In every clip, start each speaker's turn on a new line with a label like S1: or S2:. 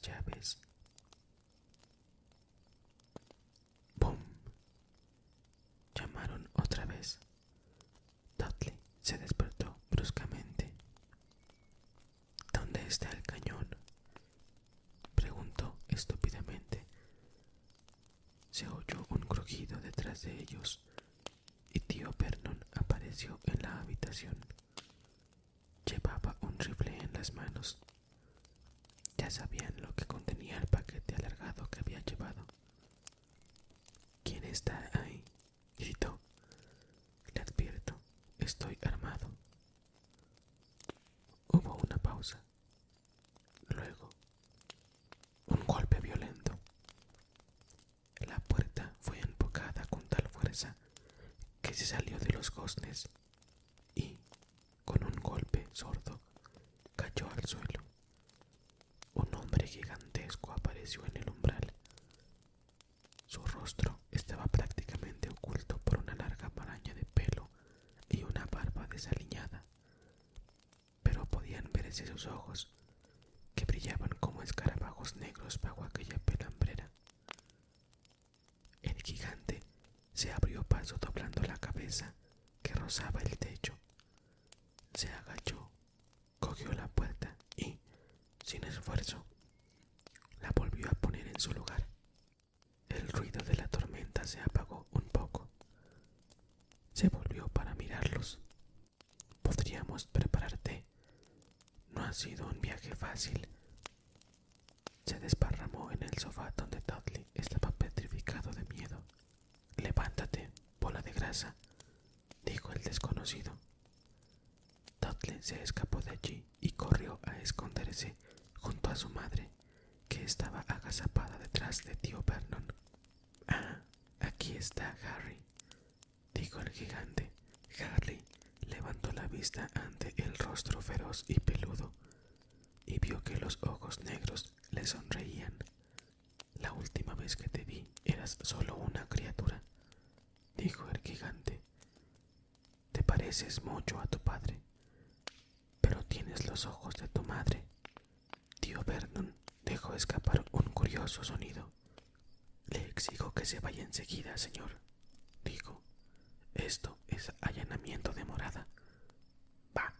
S1: llaves. ¡Bum! Llamaron otra vez. Dudley se despertó bruscamente. ¿Dónde está el cañón? Preguntó estúpidamente. Se oyó un crujido detrás de ellos y tío Vernon apareció en la habitación. Llevaba un rifle en las manos. Sabían lo que contenía el paquete alargado que había llevado. ¿Quién está ahí? gritó. Le advierto, estoy armado. Hubo una pausa. Luego, un golpe violento. La puerta fue empujada con tal fuerza que se salió de los goznes y, con un golpe sordo, cayó al suelo. Gigantesco apareció en el umbral. Su rostro estaba prácticamente oculto por una larga maraña de pelo y una barba desaliñada, pero podían verse sus ojos, que brillaban como escarabajos negros bajo aquella pelambrera. El gigante se abrió paso doblando la cabeza que rozaba el techo. Se agachó, cogió la puerta y, sin esfuerzo, la volvió a poner en su lugar. El ruido de la tormenta se apagó un poco. Se volvió para mirarlos. Podríamos prepararte. No ha sido un viaje fácil. Se desparramó en el sofá donde Dudley estaba petrificado de miedo. Levántate, bola de grasa, dijo el desconocido. Dudley se escapó de allí y corrió a esconderse junto a su madre, que estaba agazapada detrás de tío Vernon. Ah, aquí está Harry, dijo el gigante. Harry levantó la vista ante el rostro feroz y peludo los ojos negros le sonreían. La última vez que te vi eras solo una criatura, dijo el gigante. Te pareces mucho a tu padre, pero tienes los ojos de tu madre. Tío Vernon dejó escapar un curioso sonido. Le exijo que se vaya enseguida, señor, dijo. Esto es allanamiento de morada. Va,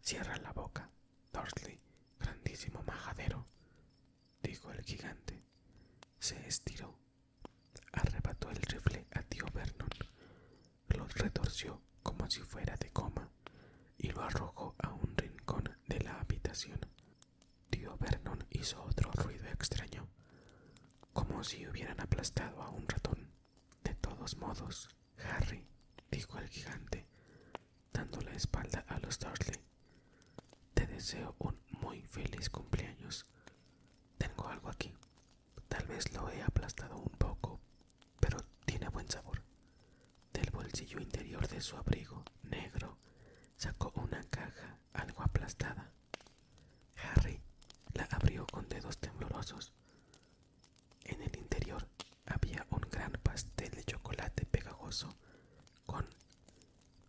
S1: cierra la boca, Dursley, majadero, dijo el gigante. Se estiró, arrebató el rifle a tío Vernon, lo retorció como si fuera de coma y lo arrojó a un rincón de la habitación. Tío Vernon hizo otro ruido extraño, como si hubieran aplastado a un ratón. De todos modos, Harry, dijo el gigante, dando la espalda a los Dursley, te deseo un feliz cumpleaños. Tengo algo aquí. Tal vez lo he aplastado un poco, pero tiene buen sabor. Del bolsillo interior de su abrigo negro sacó una caja algo aplastada. Harry la abrió con dedos temblorosos. En el interior había un gran pastel de chocolate pegajoso con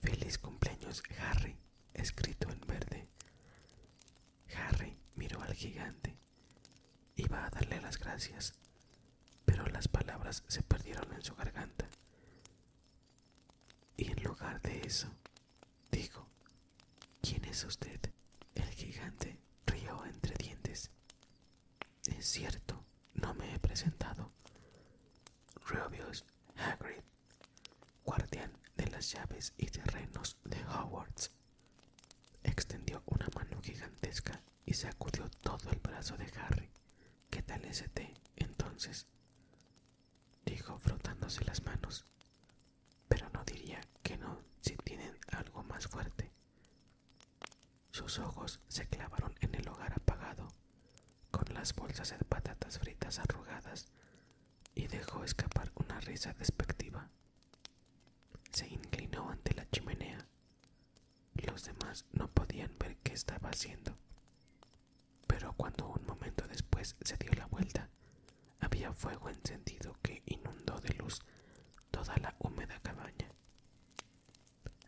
S1: Feliz cumpleaños Harry escrito en verde. Harry miró al gigante. Iba a darle las gracias, pero las palabras se perdieron en su garganta. Y en lugar de eso, dijo, ¿quién es usted? El gigante rió entre dientes. Es cierto, no me he presentado. Rubius Hagrid, guardián de las llaves y terrenos de Hogwarts. Extendió una mano gigantesca y sacudió todo el brazo de Harry. ¿Qué tal entonces? Dijo frotándose las manos. Pero no diría que no si tienen algo más fuerte. Sus ojos se clavaron en el hogar apagado, con las bolsas de patatas fritas arrugadas, y dejó escapar una risa despectiva. Se inclinó ante la chimenea. Los demás no podían ver qué estaba haciendo. Pero cuando un momento después se dio la vuelta, había fuego encendido que inundó de luz toda la húmeda cabaña.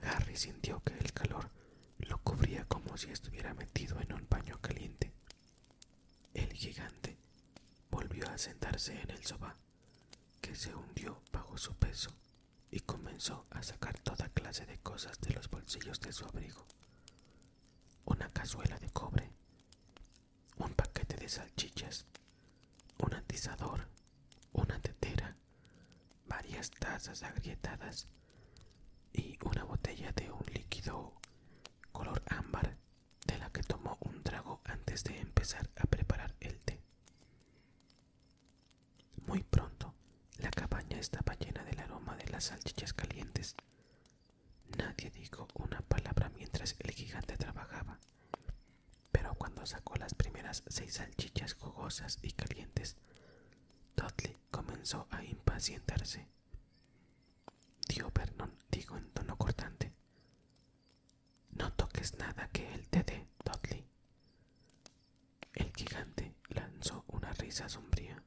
S1: Harry sintió que el calor lo cubría como si estuviera metido en un baño caliente. El gigante volvió a sentarse en el sofá, que se hundió bajo su peso y comenzó a sacar toda clase de cosas de los bolsillos de su abrigo. Una cazuela de cobre, un paquete de salchichas, un atizador, una tetera, varias tazas agrietadas y una botella de un líquido color ámbar de la que tomó un trago antes de empezar a preparar el té. Muy pronto, la cabaña estaba llena del aroma de las salchichas calientes. Nadie dijo una palabra mientras el gigante trabajaba, pero cuando sacó las primeras seis salchichas jugosas y calientes, Dudley comenzó a impacientarse. Tío Vernon dijo en tono cortante. No toques nada que él te dé, Dudley. El gigante lanzó una risa sombría.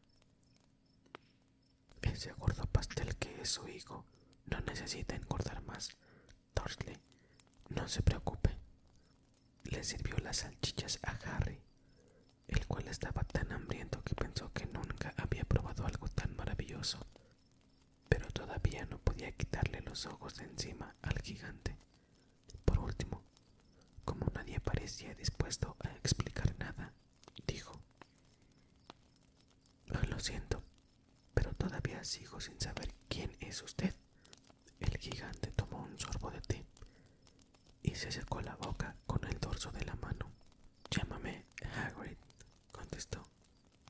S1: Ese gordo pastel que es su hijo no necesita engordar más. Dudley, no se preocupe. Le sirvió las salchichas a Harry, el cual estaba tan hambriento que pensó que nunca había probado algo tan maravilloso pero todavía no podía quitarle los ojos de encima al gigante. Por último, como nadie parecía dispuesto a explicar nada, dijo, ah, Lo siento, pero todavía sigo sin saber quién es usted. El gigante tomó un sorbo de té y se secó la boca de la mano. Llámame Hagrid, contestó.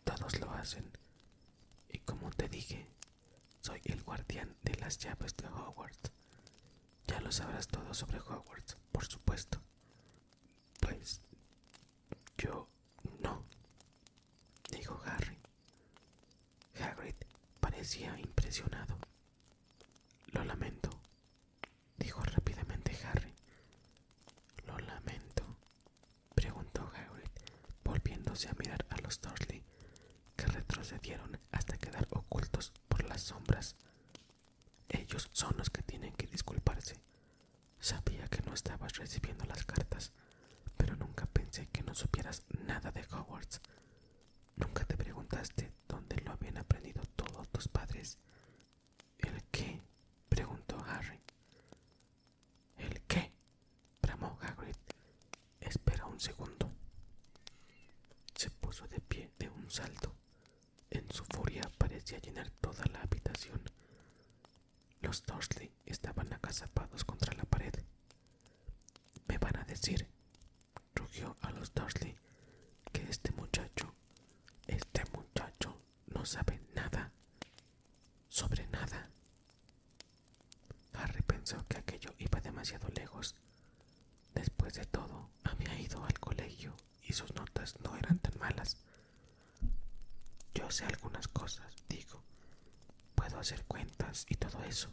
S1: Todos lo hacen. Y como te dije, soy el guardián de las llaves de Hogwarts. Ya lo sabrás todo sobre Hogwarts, por supuesto. Pues yo no, dijo Harry. Hagrid parecía impresionado. Lo lamento, dijo rápidamente Harry. Lo lamento, preguntó Hagrid, volviéndose a mirar a los Dursley, que retrocedieron hasta quedar ocultos por las sombras. Ellos son los que tienen que disculparse. Sabía que no estabas recibiendo las cartas, pero nunca pensé que no supieras nada de Hogwarts. Nunca te preguntaste dónde lo habían aprendido todos tus padres. ¿El qué? preguntó Harry. ¿El qué? bramó Hagrid. Espera un segundo. Se puso de pie de un salto. En su furia parecía llenar toda la habitación. Los Dursley estaban agazapados contra la pared. Me van a decir, rugió a los Dursley, que este muchacho, este muchacho no sabe nada, sobre nada. Harry pensó que aquello iba demasiado lejos. Después de todo, había ido al colegio y sus notas no eran tan malas. Yo sé algunas digo. Puedo hacer cuentas y todo eso.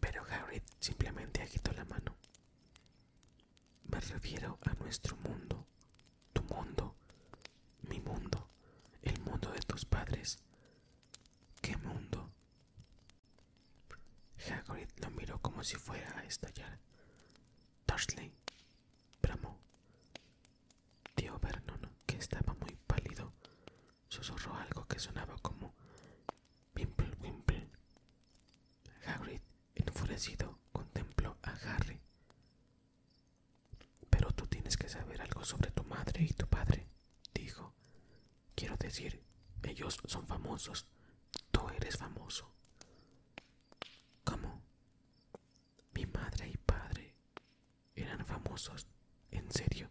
S1: Pero Harry simplemente agitó la mano. Me refiero a nuestro mundo, tu mundo, mi mundo, el mundo de tus padres. ¿Qué mundo? Hagrid lo miró como si fuera a estallar. Dursley, bramó. Tío Vernon, que estaba muy pálido, susurró algo que sonaba como Wimple Wimple. Hagrid, enfurecido, contempló a Harry. Pero tú tienes que saber algo sobre tu madre y tu padre, dijo. Quiero decir, ellos son Tú eres famoso. ¿Cómo? Mi madre y padre eran famosos. ¿En serio?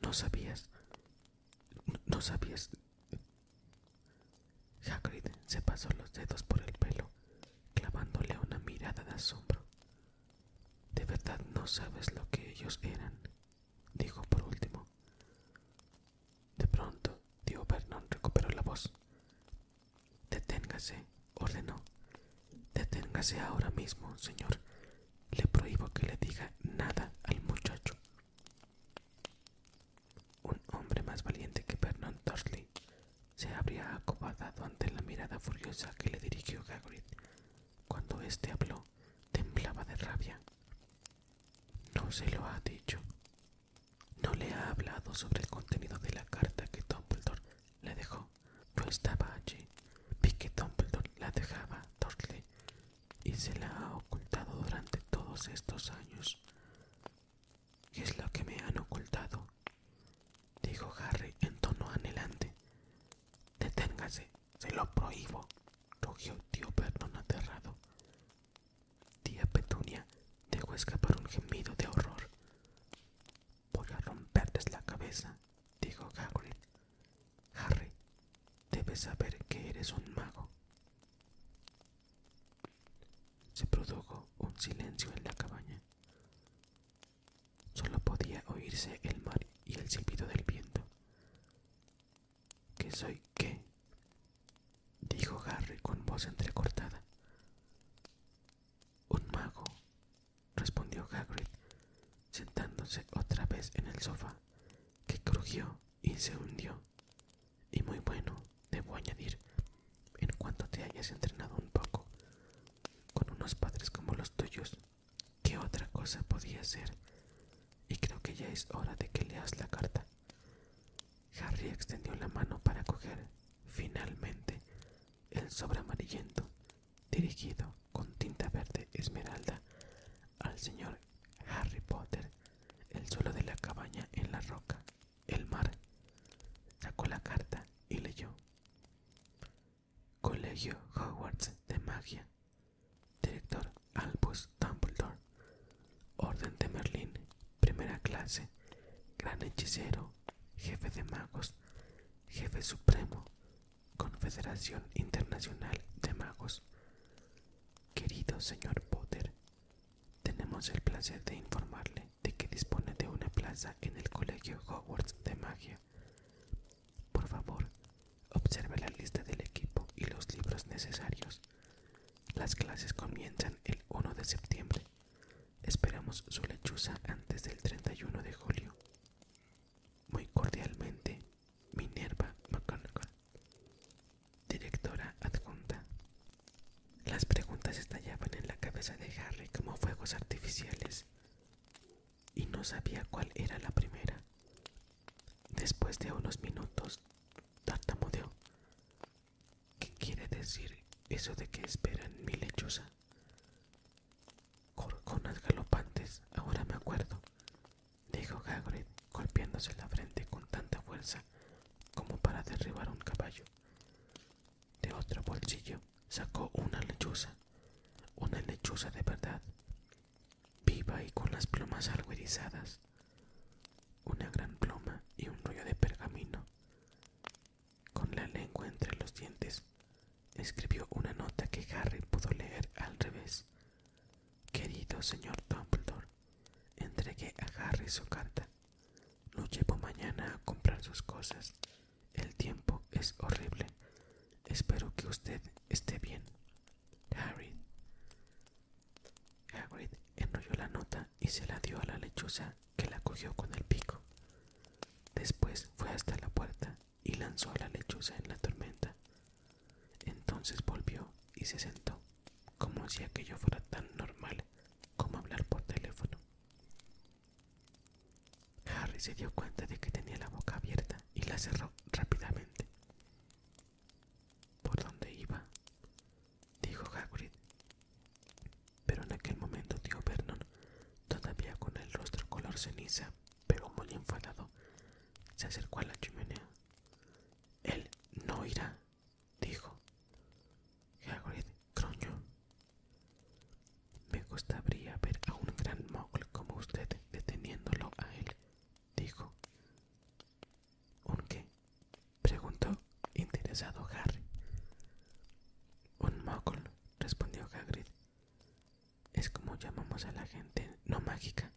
S1: ¿No sabías? ¿No sabías? Hagrid se pasó los dedos por el pelo, clavándole una mirada de asombro. ¿De verdad no sabes lo que ellos eran? dijo por último. De pronto, tío Vernon recuperó la voz. Deténgase, ordenó. Ahora mismo, señor. Le prohíbo que le diga nada al muchacho. Un hombre más valiente que Vernon Dursley se habría acobardado ante la mirada furiosa que le dirigió Hagrid. Cuando éste habló, temblaba de rabia. No se lo ha dicho. no le ha hablado sobre el contenido de la carta que Dumbledore le dejó. Yo estaba allí, vi que Dumbledore la dejaba a Dursley y se la ha ocultado durante todos estos años. ¿Qué es lo que me han ocultado? Dijo Harry en tono anhelante. Deténgase, se lo prohíbo, rugió tío Vernon aterrado. Tía Petunia dejó escapar un gemido de horror. Voy a romperles la cabeza, dijo Hagrid. Harry, debes saber que eres un mago. Se produjo un silencio en la cabaña. Solo podía oírse el mar y el silbido del viento. ¿Qué soy qué? dijo Harry con voz entrecortada. Un mago, respondió Hagrid, sentándose otra vez en el sofá, que crujió y se hundió. Y muy bueno, debo añadir, en cuanto te hayas entrenado un poco, con unos padres como los tuyos, ¿qué otra cosa podía ser? Y creo que ya es hora de leas la carta. Harry extendió la mano para coger, finalmente, el sobre amarillento, dirigido con tinta verde esmeralda al señor Harry Potter, el suelo de la cabaña en la roca, el mar. Sacó la carta y leyó. Colegio Hogwarts de Magia. Director Albus Dumbledore. Orden de Merlín. Primera clase. Gran hechicero. Jefe de magos. Jefe supremo. Confederación Internacional de Magos. Querido señor Potter, tenemos el placer de informarle de que dispone de una plaza en el Colegio Hogwarts de Magia. Por favor, observe la lista del equipo y los libros necesarios. Las clases comienzan el 1 de septiembre. Esperamos su lechuza antes del 31 de julio. Muy cordialmente, Minerva McGonagall, directora adjunta. Las preguntas estallaban en la cabeza de Harry como fuegos artificiales y no sabía cuál era la primera. Después de unos minutos, tartamudeó. ¿Qué quiere decir eso de que esperan mi lechuza? Gorgonas galopantes, ahora me acuerdo, dijo Hagrid, golpeándose la frente con tanta fuerza como para derribar un caballo. De otro bolsillo sacó una lechuza, una lechuza de verdad, viva y con las plumas algo erizadas, una gran pluma y un rollo de pergamino. Con la lengua entre los dientes, escribió una nota que Harry pudo leer al revés. Señor Dumbledore, entregué a Harry su carta. Lo llevo mañana a comprar sus cosas. El tiempo es horrible. Espero que usted esté bien. Harry. Hagrid enrolló la nota y se la dio a la lechuza que la cogió con el pico. Después fue hasta la puerta y lanzó a la lechuza en la tormenta. Entonces volvió y se sentó, como si aquello fuera tan normal como hablar por teléfono. Harry se dio cuenta de que tenía la boca abierta y la cerró rápidamente. ¿Por dónde iba? dijo Hagrid. Pero en aquel momento tío Vernon, todavía con el rostro color ceniza, pero muy enfadado, se acercó a la chimenea. Él no irá, dijo. Hagrid gruñó. Me gustaría ver a un gran mogul como usted deteniéndolo a él, dijo. ¿Un qué? preguntó Harry. Un mogul, respondió Hagrid. Es como llamamos a la gente no mágica,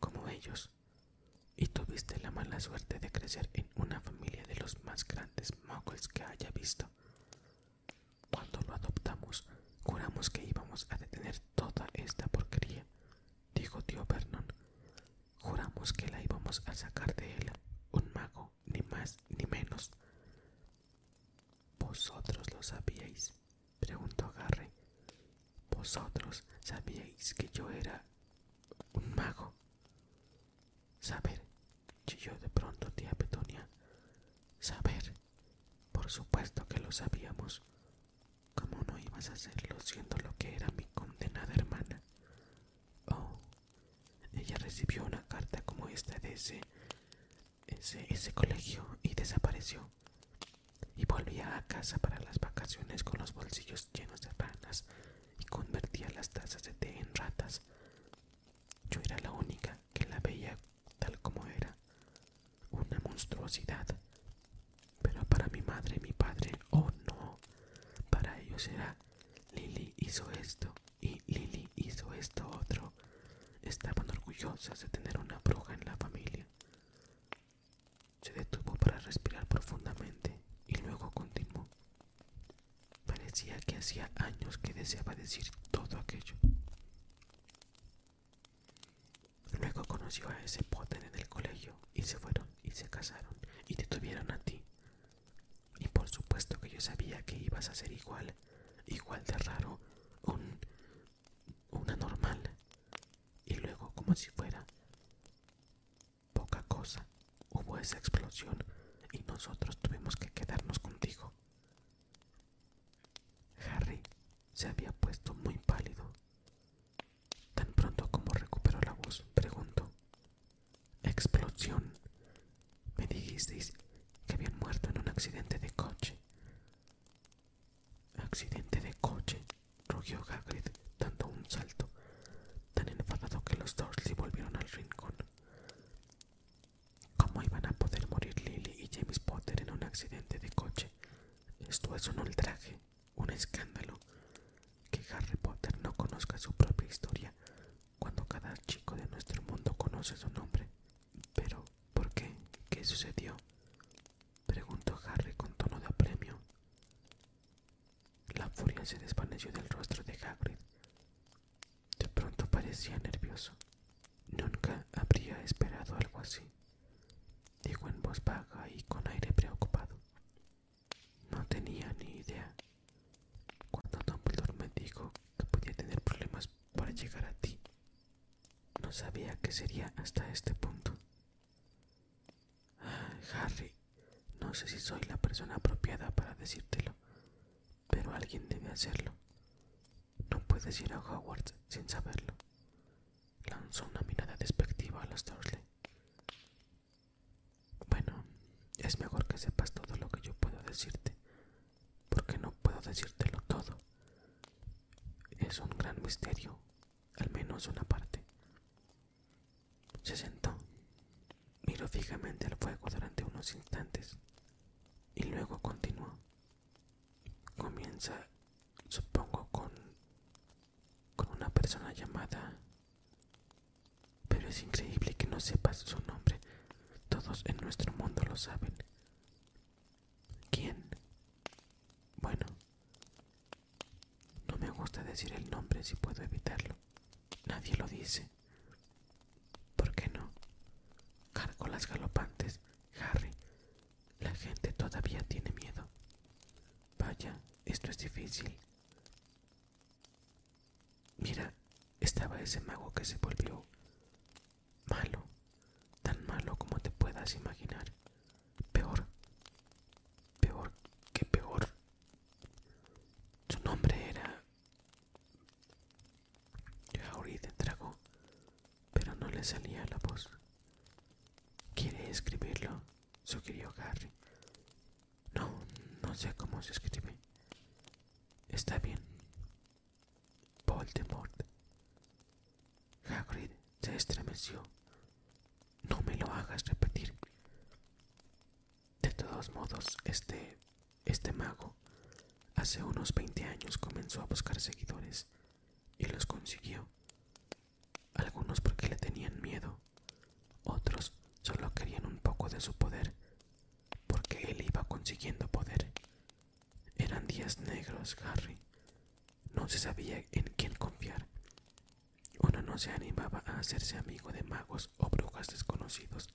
S1: como ellos. Y tuviste la mala suerte de crecer en una familia de los más grandes muggles que haya visto. Cuando lo adoptamos, juramos que íbamos a detener toda esta porquería, dijo tío Vernon. Juramos que la íbamos a sacar de él, un mago, ni más ni menos. ¿Vosotros lo sabíais? preguntó Harry. ¿Vosotros sabíais que yo era un mago? Saber, añadió de pronto tía Petunia. Saber. Por supuesto que lo sabíamos. ¿Cómo no ibas a hacerlo siendo lo que era mi condenada hermana? Oh, ella recibió una carta como esta de ese, ese, ese colegio y desapareció. Y volvía a casa para las vacaciones con los bolsillos llenos de ranas y convertía las tazas de té en ratas. Yo era la única que la veía tal como era, una monstruosidad. Pero para mi madre y mi padre, oh no, para ellos era Lily hizo esto y Lily hizo esto otro. Estaban orgullosas de tener una bruja en la familia. Se detuvo para respirar profundamente y luego continuó. Parecía que hacía años que deseaba decir todo aquello. Luego conoció a ese Potter en el colegio y se fueron y se casaron y te tuvieron a ti. Y por supuesto que yo sabía que ibas a ser igual, igual de raro, un una normal. Y luego como si fuera poca cosa, hubo esa explosión y nosotros tuvimos que quedarnos contigo. Harry se había puesto muy pálido. Tan pronto como recuperó la voz, preguntó. Explosión. Me dijisteis que habían muerto en un accidente de coche. Accidente de coche, rugió Hagrid dando un salto, tan enfadado que los Dursley volvieron al rincón. ¿Cómo iban a poder morir Lily y James Potter en un accidente de coche? Esto es un ultraje, un escándalo. Que Harry Potter no conozca su propia historia cuando cada chico de nuestro mundo conoce su nombre. Pero, ¿por qué? ¿Qué sucedió? Preguntó Harry con tono de apremio. Se desvaneció del rostro de Hagrid. De pronto parecía nervioso. Nunca habría esperado algo así. Dijo en voz baja y con aire preocupado. No tenía ni idea. Cuando Dumbledore me dijo que podía tener problemas para llegar a ti, no sabía que sería hasta este punto. Harry, no sé si soy la persona apropiada para decírtelo, alguien debe hacerlo. No puedes ir a Hogwarts sin saberlo. Lanzó una mirada despectiva a los Dursley. Bueno, es mejor que sepas todo lo que yo puedo decirte, porque no puedo decírtelo todo. Es un gran misterio, al menos una parte. Se sentó, miró fijamente al fuego durante unos instantes y luego continuó. Comienza, supongo, con, con una persona llamada... Pero es increíble que no sepas su nombre. Todos en nuestro mundo lo saben. ¿Quién? Bueno, no me gusta decir el nombre si puedo evitarlo. Nadie lo dice. ¿Por qué no? las galopantes, Harry. La gente todavía tiene miedo. Vaya, esto es difícil. Mira, estaba ese mago que se volvió malo, tan malo como te puedas imaginar. Peor, peor que peor. Su nombre era... Harry de tragó, pero no le salía la voz. ¿Quiere escribirlo? sugirió Harry. No, no sé cómo se escribe. Está bien. Voldemort. Hagrid se estremeció. No me lo hagas repetir. De todos modos, este, este mago, hace unos 20 años comenzó a buscar seguidores y los consiguió. Algunos porque le tenían miedo, otros solo querían un poco de su poder, porque él iba consiguiendo poder. Eran negros, Harry. No se sabía en quién confiar. Uno no se animaba a hacerse amigo de magos o brujas desconocidos.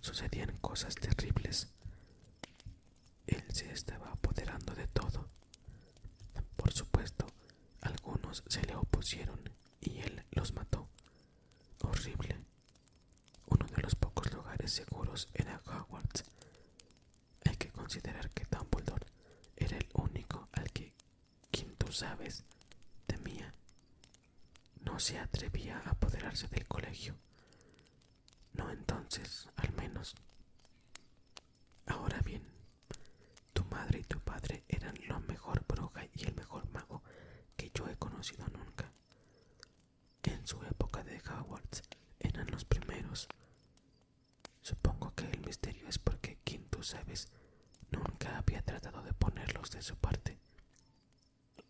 S1: Sucedían cosas terribles. Él se estaba apoderando de todo. Por supuesto, algunos se le opusieron y él los mató. Horrible. Uno de los pocos lugares magos era Hogwarts. Hay que considerar que Dumbledore era el único al que, quien tú sabes, temía. No se atrevía a apoderarse del colegio. No entonces, al menos. Ahora bien, tu madre y tu padre eran la mejor bruja y el mejor mago que yo he conocido nunca. En su época de Hogwarts eran los primeros. Supongo que el misterio es porque quien tú sabes nunca había tratado de ponerlos de su parte.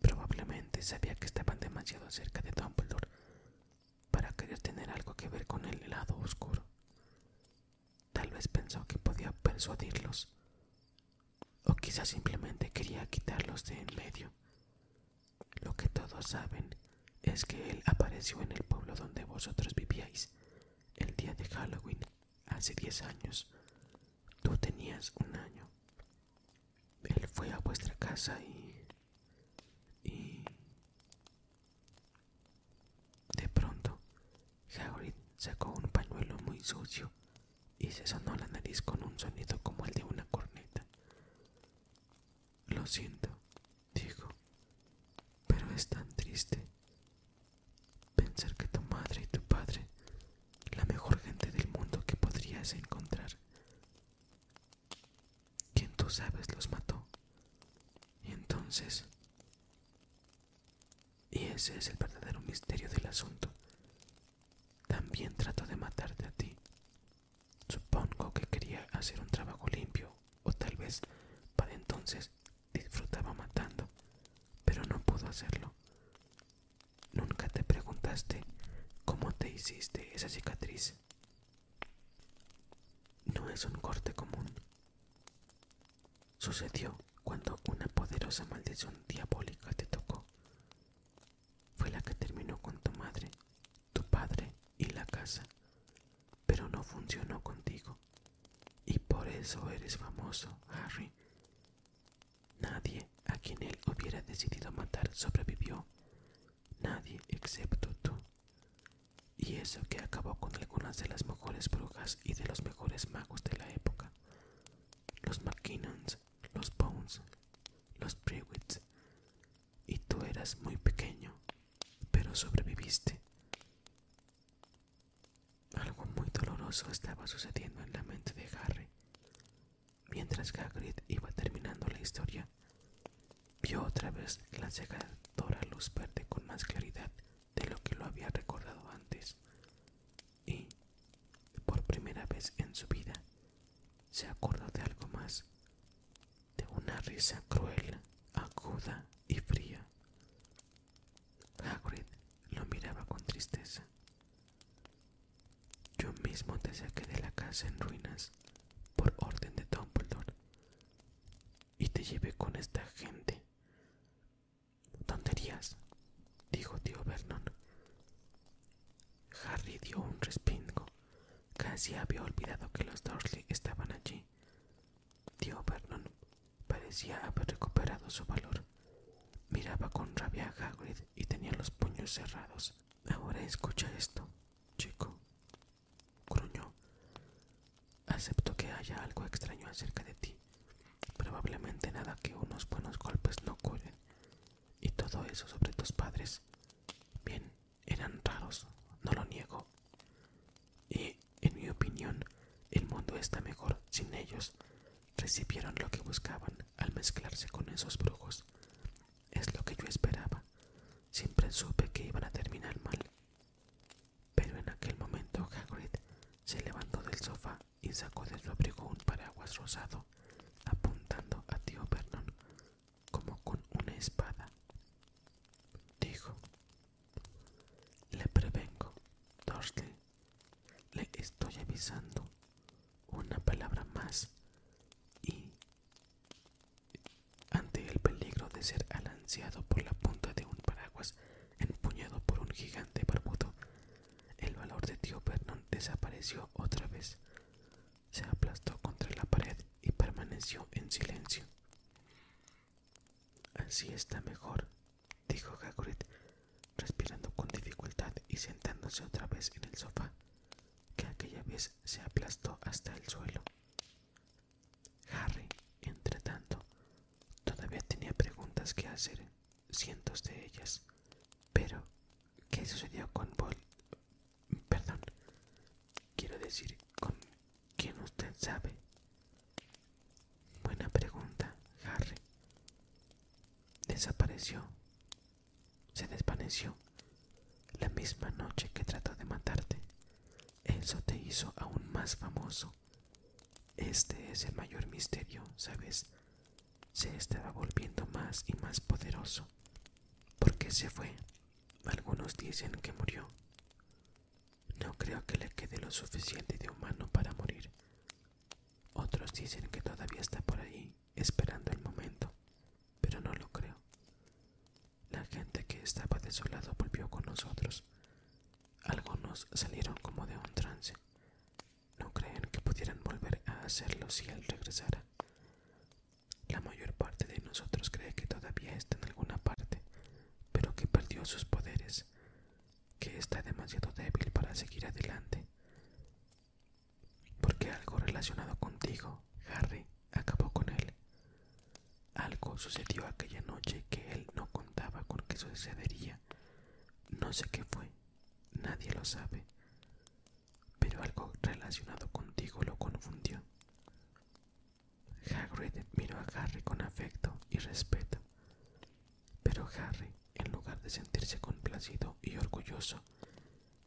S1: Probablemente sabía que estaban demasiado cerca de Dumbledore algo que ver con el lado oscuro. Tal vez pensó que podía persuadirlos, o quizás simplemente quería quitarlos de en medio. Lo que todos saben es que él apareció en el pueblo donde vosotros vivíais el día de Halloween hace diez años. Tú tenías un año. Él fue a vuestra casa y... De pronto, Hagrid sacó un pañuelo muy sucio y se sonó la nariz con un sonido como el de una corneta. Lo siento, dijo, pero es tan triste pensar que tu madre y tu padre, la mejor gente del mundo que podrías encontrar, quien tú sabes los mató. Y entonces... Y ese es el verdadero misterio del asunto. Trató de matarte a ti. Supongo que quería hacer un trabajo limpio, o tal vez para entonces disfrutaba matando, pero no pudo hacerlo. Nunca te preguntaste cómo te hiciste esa cicatriz. No es un corte común. Sucedió cuando una poderosa maldición diabólica te tocó. Fue la que terminó con tu madre, tu padre y la casa, pero no funcionó contigo. Y por eso eres famoso, Harry. Nadie a quien él hubiera decidido matar sobrevivió. Nadie excepto tú. Y eso que acabó con algunas de las mejores brujas y de los mejores magos de la época. Los McKinnons, los Bones, los Prewits. Y tú eras muy pequeño, pero sobreviviste. Algo doloroso estaba sucediendo en la mente de Harry. Mientras Hagrid iba terminando la historia, vio otra vez la cegadora luz verde con más claridad de lo que lo había recordado antes. Y, por primera vez en su vida, se acordó de algo más, de una risa cruel, aguda y fría. Hagrid lo miraba con tristeza. Yo mismo te en ruinas por orden de Dumbledore y te llevé con esta gente. Tonterías, dijo tío Vernon. Harry dio un respingo. Casi había olvidado que los Dursley estaban allí. Tío Vernon parecía haber recuperado su valor. Miraba con rabia a Hagrid y tenía los puños cerrados. Ahora escucha esto, Algo extraño acerca de ti. Probablemente nada que unos buenos golpes no curen. Y todo eso sobre tus padres. Bien, eran raros, no lo niego. Y, en mi opinión, el mundo está mejor sin ellos. Recibieron lo que buscaban al mezclarse con esos brujos. Es lo que yo esperaba. Siempre supe que iban a terminar mal. Pero en aquel momento Hagrid se levantó del sofá y sacó de su abrigo un paraguas rosado, apuntando a tío Vernon como con una espada. Dijo, le prevengo, Dursley, le estoy avisando una palabra más y ante el peligro de ser alanceado por la punta de un paraguas empuñado por un gigante barbudo, el valor de tío Vernon desapareció otra vez. Se aplastó contra la pared y en silencio. Así está mejor, dijo Hagrid, respirando con dificultad y sentándose otra vez en el sofá, que aquella vez se aplastó hasta el suelo. Harry, entre tanto, todavía tenía preguntas que hacer, cientos de ellas. Pero, ¿qué sucedió con Vol? Perdón, quiero decir, ¿con quién usted sabe? Buena pregunta, Harry. Se desvaneció la misma noche que trató de matarte. Eso te hizo aún más famoso. Este es el mayor misterio, ¿sabes? Se estaba volviendo más y más poderoso. ¿Por qué se fue? Algunos dicen que murió. No creo que le quede lo suficiente de humano para morir. Otros dicen que todavía está por ahí, esperando el momento, pero no lo creo. La gente que estaba de su lado volvió con nosotros. Algunos salieron como de un trance. No creen que pudieran volver a hacerlo si él regresara. La mayor parte de nosotros cree que todavía está en alguna parte, pero que perdió sus poderes, que está demasiado débil para seguir adelante. Porque algo relacionado contigo, Harry, acabó con él. Algo sucedió aquella noche que él no contaba con que sucedería. No sé qué fue, nadie lo sabe, pero algo relacionado contigo lo confundió. Hagrid miró a Harry con afecto y respeto, pero Harry, en lugar de sentirse complacido y orgulloso,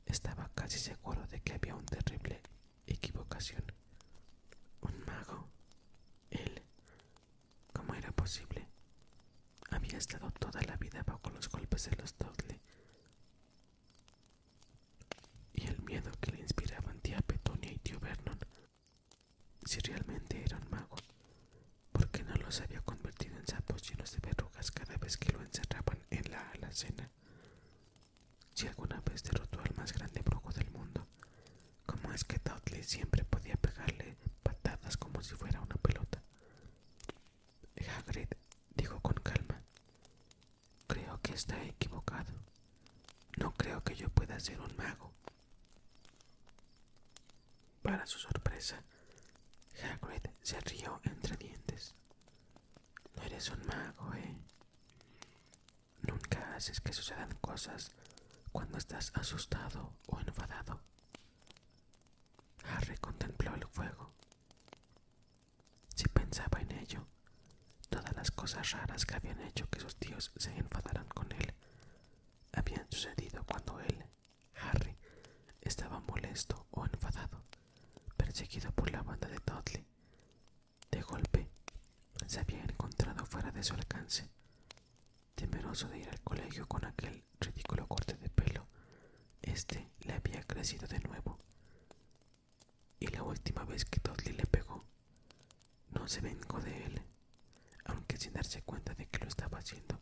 S1: estaba casi seguro de que había una terrible equivocación. Un mago. Él. ¿Cómo era posible? Había estado toda la vida bajo los golpes de los Dudley. Y el miedo que le inspiraban tía Petunia y tío Vernon. Si realmente era un mago, ¿por qué no los había convertido en sapos llenos de verrugas cada vez que lo encerraban en la alacena? Si alguna vez derrotó al más grande brujo del mundo, ¿cómo es que Dudley siempre podía pegarle patadas como si fuera una pelota? Hagrid dijo con calma, creo que está equivocado. No creo que yo pueda ser un mago. Para su sorpresa, se rió entre dientes. No eres un mago, ¿eh? Nunca haces que sucedan cosas cuando estás asustado o enfadado. Harry contempló el fuego. Si pensaba en ello, todas las cosas raras que habían hecho que sus tíos se enfadaran con él habían sucedido cuando él, Harry, estaba molesto o enfadado, perseguido por la banda de Dudley. De golpe, se había encontrado fuera de su alcance. Temeroso de ir al colegio con aquel ridículo corte de pelo, este crecido de nuevo. Y la última vez que Dudley le pegó, no se vengó de él, aunque sin darse cuenta de que lo estaba haciendo,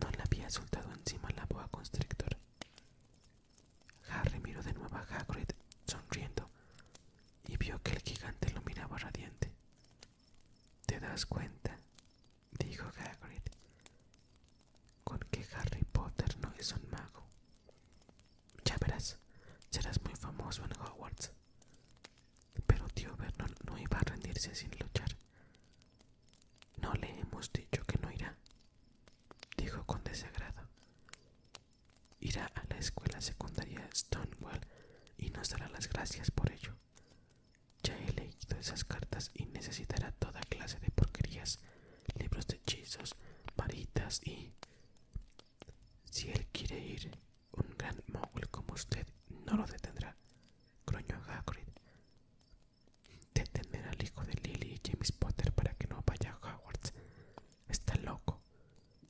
S1: no le había soltado encima la boa constrictor. Harry miró de nuevo a Hagrid, sonriendo, y vio que el gigante lo miraba radiante. ¿Te das cuenta? dijo Hagrid, con que Harry Potter no es un mago. Ya verás, en Hogwarts. Pero tío Vernon no iba a rendirse sin luchar. No le hemos dicho que no irá, dijo con desagrado. Irá a la escuela secundaria Stonewall y nos dará las gracias por ello. Ya he leído esas cartas y necesitará toda clase de porquerías, libros de hechizos, varitas y... Si él quiere ir, un gran mogul como usted no lo detendrá, gruñó Hagrid. Detener al hijo de Lily y James Potter para que no vaya a Hogwarts. Está loco.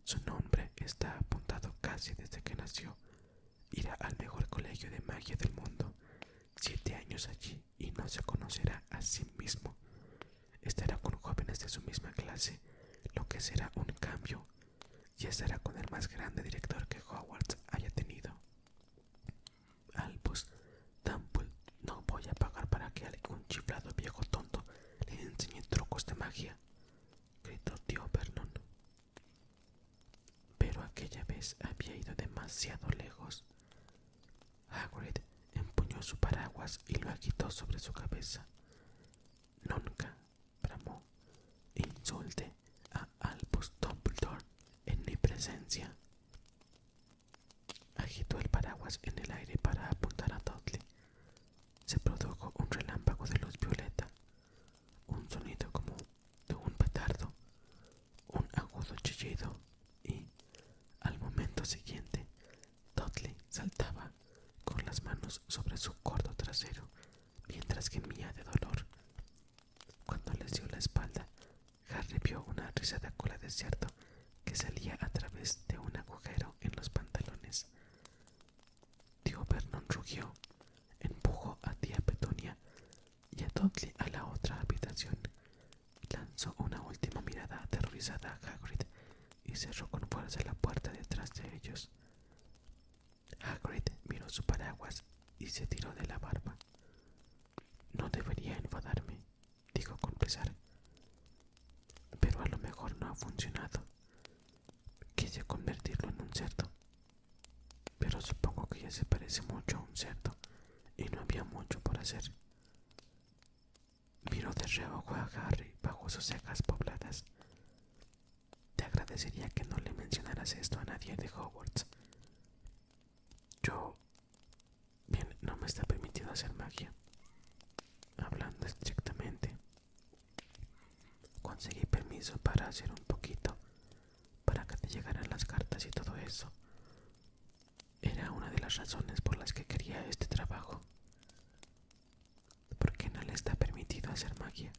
S1: Su nombre está desde que nació. Irá al mejor colegio de magia del mundo. Siete años allí y no se conocerá a sí mismo. Estará con jóvenes de su misma clase, lo que será un cambio, y estará con el más grande director que Hogwarts ido demasiado lejos. Hagrid empuñó su paraguas y lo agitó sobre su cabeza. Nunca mía de dolor. mucho a un cerdo y no había mucho por hacer. Miró de reojo a Harry bajo sus cejas pobladas. Te agradecería que no le mencionaras esto a nadie de Hogwarts. Yo... Bien, no me está permitido hacer magia. Hablando estrictamente, conseguí permiso para hacer un poquito, para que te llegaran las cartas y todo eso las razones por las que quería este trabajo. ¿Por qué no le está permitido hacer magia?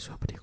S1: sobre.